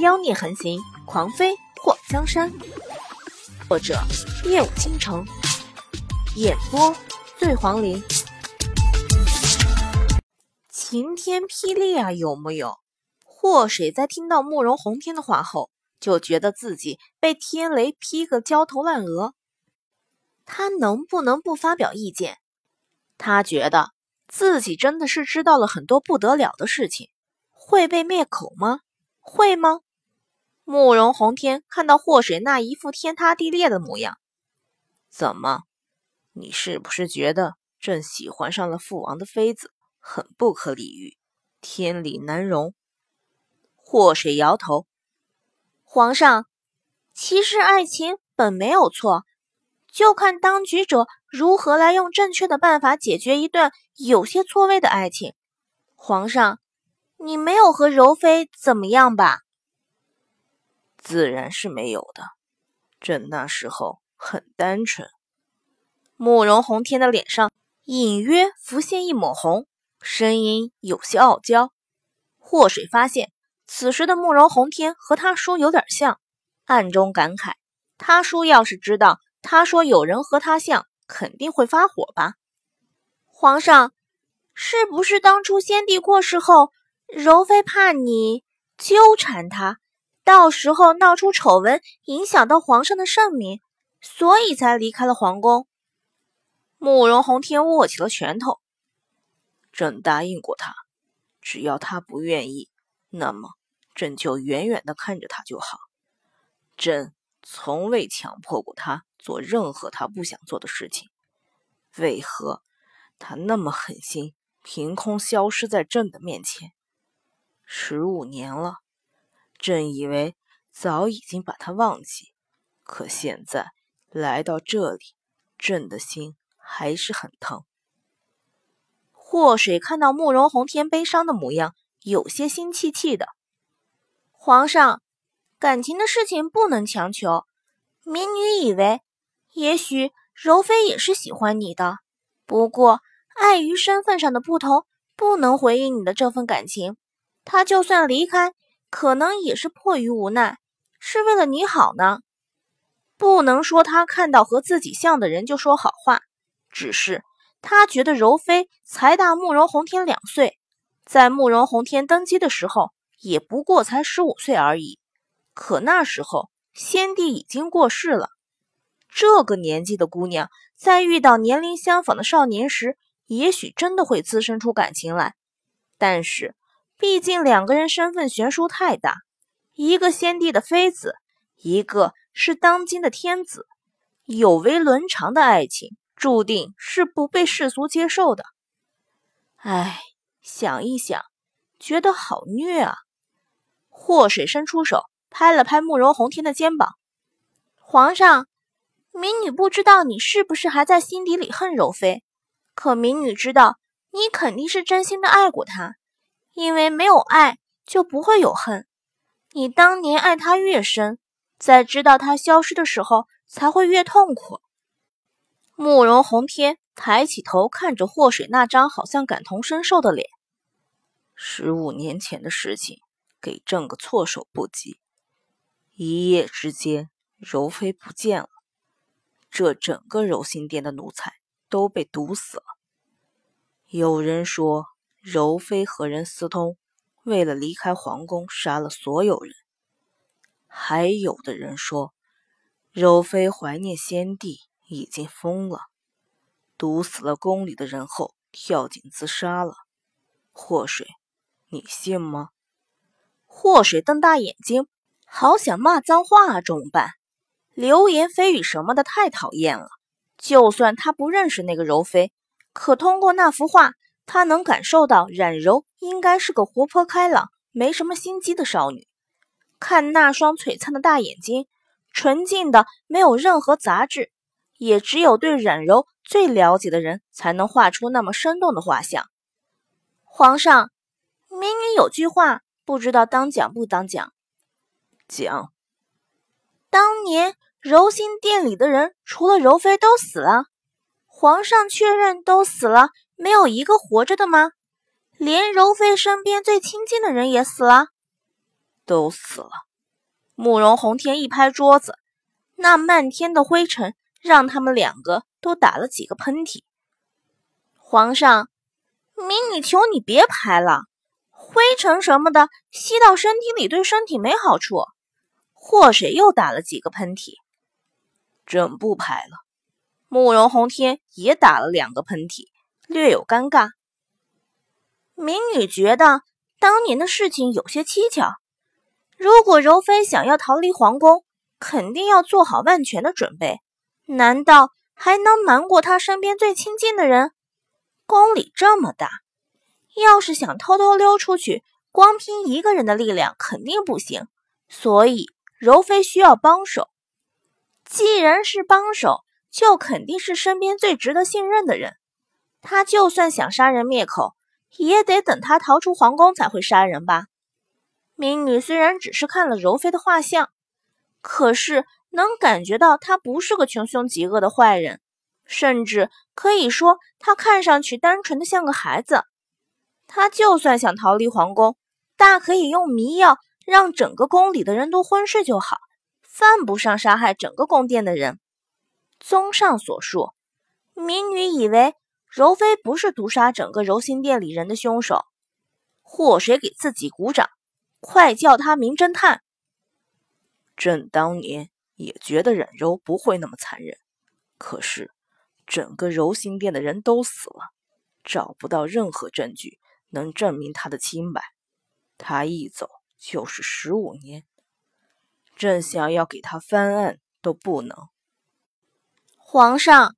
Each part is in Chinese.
妖孽横行，狂飞破江山。作者：夜舞倾城，演播：醉黄林。晴天霹雳啊，有木有？祸水在听到慕容宏天的话后，就觉得自己被天雷劈个焦头烂额。他能不能不发表意见？他觉得自己真的是知道了很多不得了的事情，会被灭口吗？会吗？慕容宏天看到祸水那一副天塌地裂的模样，怎么？你是不是觉得朕喜欢上了父王的妃子，很不可理喻，天理难容？祸水摇头，皇上，其实爱情本没有错，就看当局者如何来用正确的办法解决一段有些错位的爱情。皇上。你没有和柔妃怎么样吧？自然是没有的。朕那时候很单纯。慕容宏天的脸上隐约浮现一抹红，声音有些傲娇。祸水发现此时的慕容宏天和他叔有点像，暗中感慨：他叔要是知道他说有人和他像，肯定会发火吧？皇上，是不是当初先帝过世后？柔妃怕你纠缠他，到时候闹出丑闻，影响到皇上的圣明，所以才离开了皇宫。慕容宏天握起了拳头。朕答应过他，只要他不愿意，那么朕就远远的看着他就好。朕从未强迫过他做任何他不想做的事情。为何他那么狠心，凭空消失在朕的面前？十五年了，朕以为早已经把他忘记，可现在来到这里，朕的心还是很疼。祸水看到慕容宏天悲伤的模样，有些心气气的。皇上，感情的事情不能强求。民女以为，也许柔妃也是喜欢你的，不过碍于身份上的不同，不能回应你的这份感情。她就算离开，可能也是迫于无奈，是为了你好呢。不能说他看到和自己像的人就说好话，只是他觉得柔妃才大慕容宏天两岁，在慕容宏天登基的时候也不过才十五岁而已。可那时候先帝已经过世了，这个年纪的姑娘在遇到年龄相仿的少年时，也许真的会滋生出感情来，但是。毕竟两个人身份悬殊太大，一个先帝的妃子，一个是当今的天子，有违伦常的爱情，注定是不被世俗接受的。唉，想一想，觉得好虐啊！祸水伸出手，拍了拍慕容宏天的肩膀：“皇上，民女不知道你是不是还在心底里恨柔妃，可民女知道你肯定是真心的爱过她。”因为没有爱，就不会有恨。你当年爱他越深，在知道他消失的时候，才会越痛苦。慕容宏天抬起头，看着祸水那张好像感同身受的脸。十五年前的事情，给朕个措手不及。一夜之间，柔妃不见了，这整个柔心殿的奴才都被毒死了。有人说。柔妃和人私通，为了离开皇宫，杀了所有人。还有的人说，柔妃怀念先帝，已经疯了，毒死了宫里的人后跳井自杀了。祸水，你信吗？祸水瞪大眼睛，好想骂脏话啊！怎么办？流言蜚语什么的太讨厌了。就算他不认识那个柔妃，可通过那幅画。他能感受到冉柔应该是个活泼开朗、没什么心机的少女。看那双璀璨的大眼睛，纯净的没有任何杂质，也只有对冉柔最了解的人才能画出那么生动的画像。皇上，民女有句话，不知道当讲不当讲。讲。当年柔心殿里的人，除了柔妃都死了。皇上确认都死了。没有一个活着的吗？连柔妃身边最亲近的人也死了，都死了。慕容红天一拍桌子，那漫天的灰尘让他们两个都打了几个喷嚏。皇上，民女求你别拍了，灰尘什么的吸到身体里对身体没好处。祸水又打了几个喷嚏，朕不拍了。慕容红天也打了两个喷嚏，略有尴尬。民女觉得当年的事情有些蹊跷。如果柔妃想要逃离皇宫，肯定要做好万全的准备。难道还能瞒过她身边最亲近的人？宫里这么大，要是想偷偷溜出去，光凭一个人的力量肯定不行。所以柔妃需要帮手。既然是帮手，就肯定是身边最值得信任的人。他就算想杀人灭口，也得等他逃出皇宫才会杀人吧。民女虽然只是看了柔妃的画像，可是能感觉到她不是个穷凶极恶的坏人，甚至可以说她看上去单纯的像个孩子。她就算想逃离皇宫，大可以用迷药让整个宫里的人都昏睡就好，犯不上杀害整个宫殿的人。综上所述，民女以为柔妃不是毒杀整个柔心殿里人的凶手。祸水给自己鼓掌。快叫他名侦探！朕当年也觉得冉柔不会那么残忍，可是整个柔心殿的人都死了，找不到任何证据能证明他的清白。他一走就是十五年，朕想要给他翻案都不能。皇上，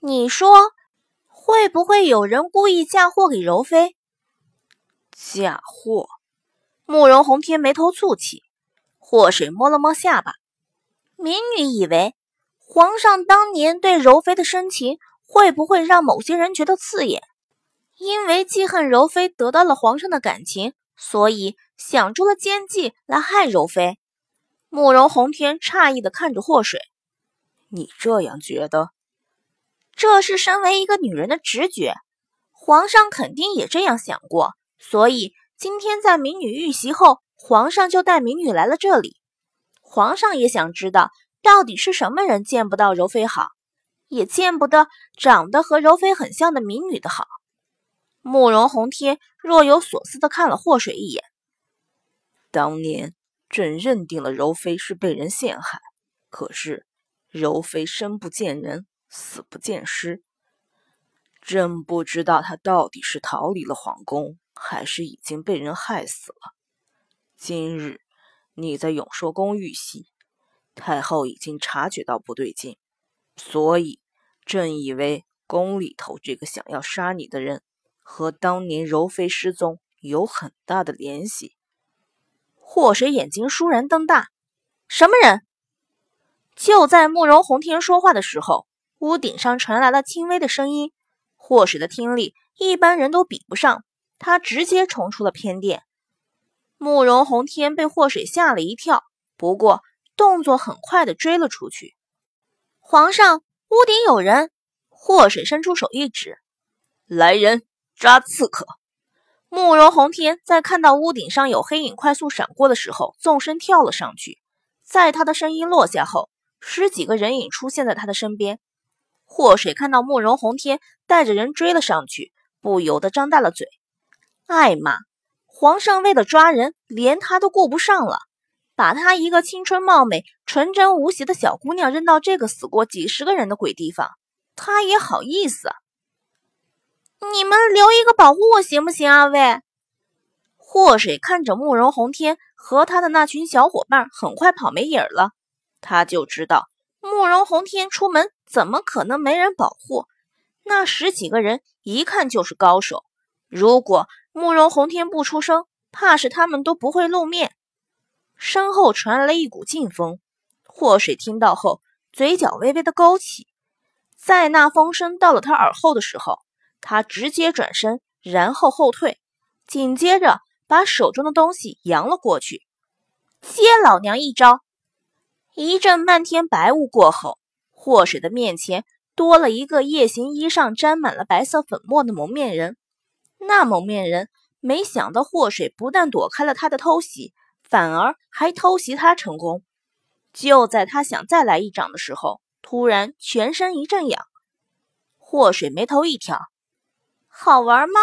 你说会不会有人故意嫁祸给柔妃？嫁祸？慕容红天眉头蹙起，祸水摸了摸下巴。民女以为，皇上当年对柔妃的深情，会不会让某些人觉得刺眼？因为记恨柔妃得到了皇上的感情，所以想出了奸计来害柔妃。慕容红天诧异的看着祸水：“你这样觉得？这是身为一个女人的直觉，皇上肯定也这样想过，所以。”今天在民女遇袭后，皇上就带民女来了这里。皇上也想知道，到底是什么人见不到柔妃好，也见不得长得和柔妃很像的民女的好。慕容红天若有所思地看了祸水一眼。当年朕认定了柔妃是被人陷害，可是柔妃生不见人，死不见尸，朕不知道他到底是逃离了皇宫。还是已经被人害死了。今日你在永寿宫遇袭，太后已经察觉到不对劲，所以朕以为宫里头这个想要杀你的人和当年柔妃失踪有很大的联系。祸水眼睛倏然瞪大，什么人？就在慕容红天说话的时候，屋顶上传来了轻微的声音。祸水的听力一般人都比不上。他直接冲出了偏殿，慕容红天被祸水吓了一跳，不过动作很快的追了出去。皇上，屋顶有人！祸水伸出手一指：“来人，抓刺客！”慕容红天在看到屋顶上有黑影快速闪过的时候，纵身跳了上去。在他的声音落下后，十几个人影出现在他的身边。祸水看到慕容红天带着人追了上去，不由得张大了嘴。艾玛，皇上为了抓人，连他都顾不上了，把他一个青春貌美、纯真无邪的小姑娘扔到这个死过几十个人的鬼地方，他也好意思？你们留一个保护我行不行？啊？喂，祸水看着慕容红天和他的那群小伙伴很快跑没影了，他就知道慕容红天出门怎么可能没人保护？那十几个人一看就是高手，如果……慕容红天不出声，怕是他们都不会露面。身后传来了一股劲风，祸水听到后，嘴角微微的勾起。在那风声到了他耳后的时候，他直接转身，然后后退，紧接着把手中的东西扬了过去，接老娘一招。一阵漫天白雾过后，祸水的面前多了一个夜行衣上沾满了白色粉末的蒙面人。那蒙面人没想到祸水不但躲开了他的偷袭，反而还偷袭他成功。就在他想再来一掌的时候，突然全身一阵痒。祸水眉头一挑：“好玩吗？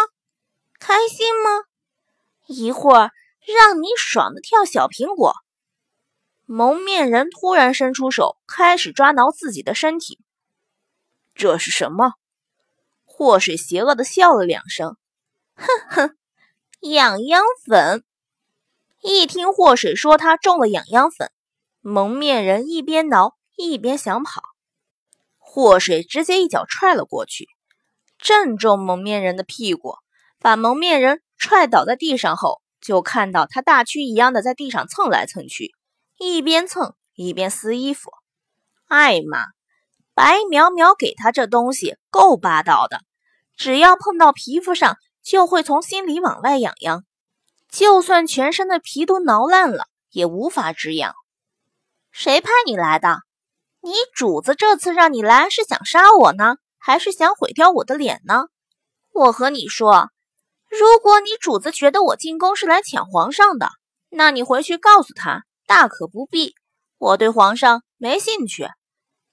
开心吗？一会儿让你爽的跳小苹果。”蒙面人突然伸出手，开始抓挠自己的身体。这是什么？祸水邪恶的笑了两声，哼哼，痒痒粉。一听祸水说他中了痒痒粉，蒙面人一边挠一边想跑。祸水直接一脚踹了过去，正中蒙面人的屁股，把蒙面人踹倒在地上后，就看到他大蛆一样的在地上蹭来蹭去。一边蹭一边撕衣服，艾玛，白苗苗给他这东西够霸道的，只要碰到皮肤上，就会从心里往外痒痒，就算全身的皮都挠烂了，也无法止痒。谁派你来的？你主子这次让你来是想杀我呢，还是想毁掉我的脸呢？我和你说，如果你主子觉得我进宫是来抢皇上的，那你回去告诉他。大可不必，我对皇上没兴趣。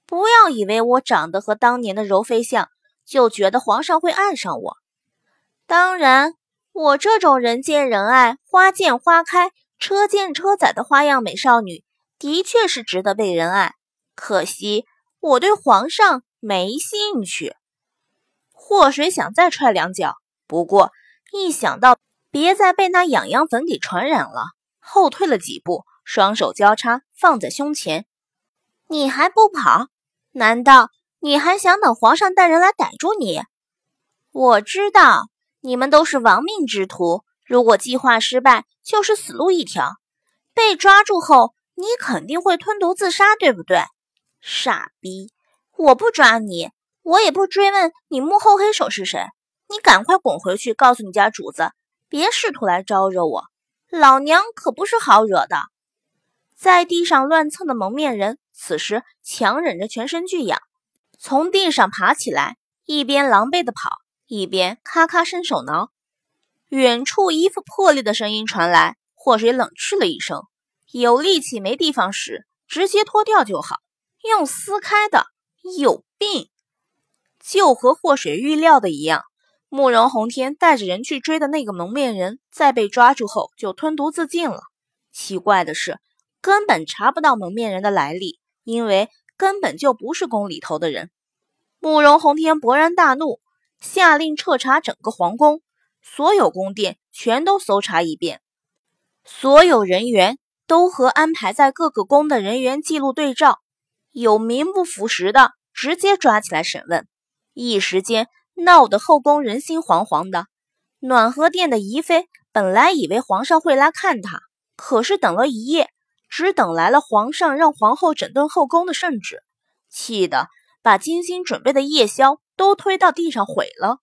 不要以为我长得和当年的柔妃像，就觉得皇上会爱上我。当然，我这种人见人爱、花见花开、车见车载的花样美少女，的确是值得被人爱。可惜我对皇上没兴趣。祸水想再踹两脚，不过一想到别再被那痒痒粉给传染了，后退了几步。双手交叉放在胸前，你还不跑？难道你还想等皇上带人来逮住你？我知道你们都是亡命之徒，如果计划失败，就是死路一条。被抓住后，你肯定会吞毒自杀，对不对？傻逼！我不抓你，我也不追问你幕后黑手是谁。你赶快滚回去，告诉你家主子，别试图来招惹我。老娘可不是好惹的。在地上乱蹭的蒙面人，此时强忍着全身剧痒，从地上爬起来，一边狼狈的跑，一边咔咔伸手挠。远处衣服破裂的声音传来，祸水冷嗤了一声：“有力气没地方使，直接脱掉就好，用撕开的有病。”就和祸水预料的一样，慕容洪天带着人去追的那个蒙面人，在被抓住后就吞毒自尽了。奇怪的是。根本查不到蒙面人的来历，因为根本就不是宫里头的人。慕容洪天勃然大怒，下令彻查整个皇宫，所有宫殿全都搜查一遍，所有人员都和安排在各个宫的人员记录对照，有名不符实的直接抓起来审问。一时间闹得后宫人心惶惶的。暖和殿的宜妃本来以为皇上会来看她，可是等了一夜。只等来了皇上让皇后整顿后宫的圣旨，气得把精心准备的夜宵都推到地上毁了。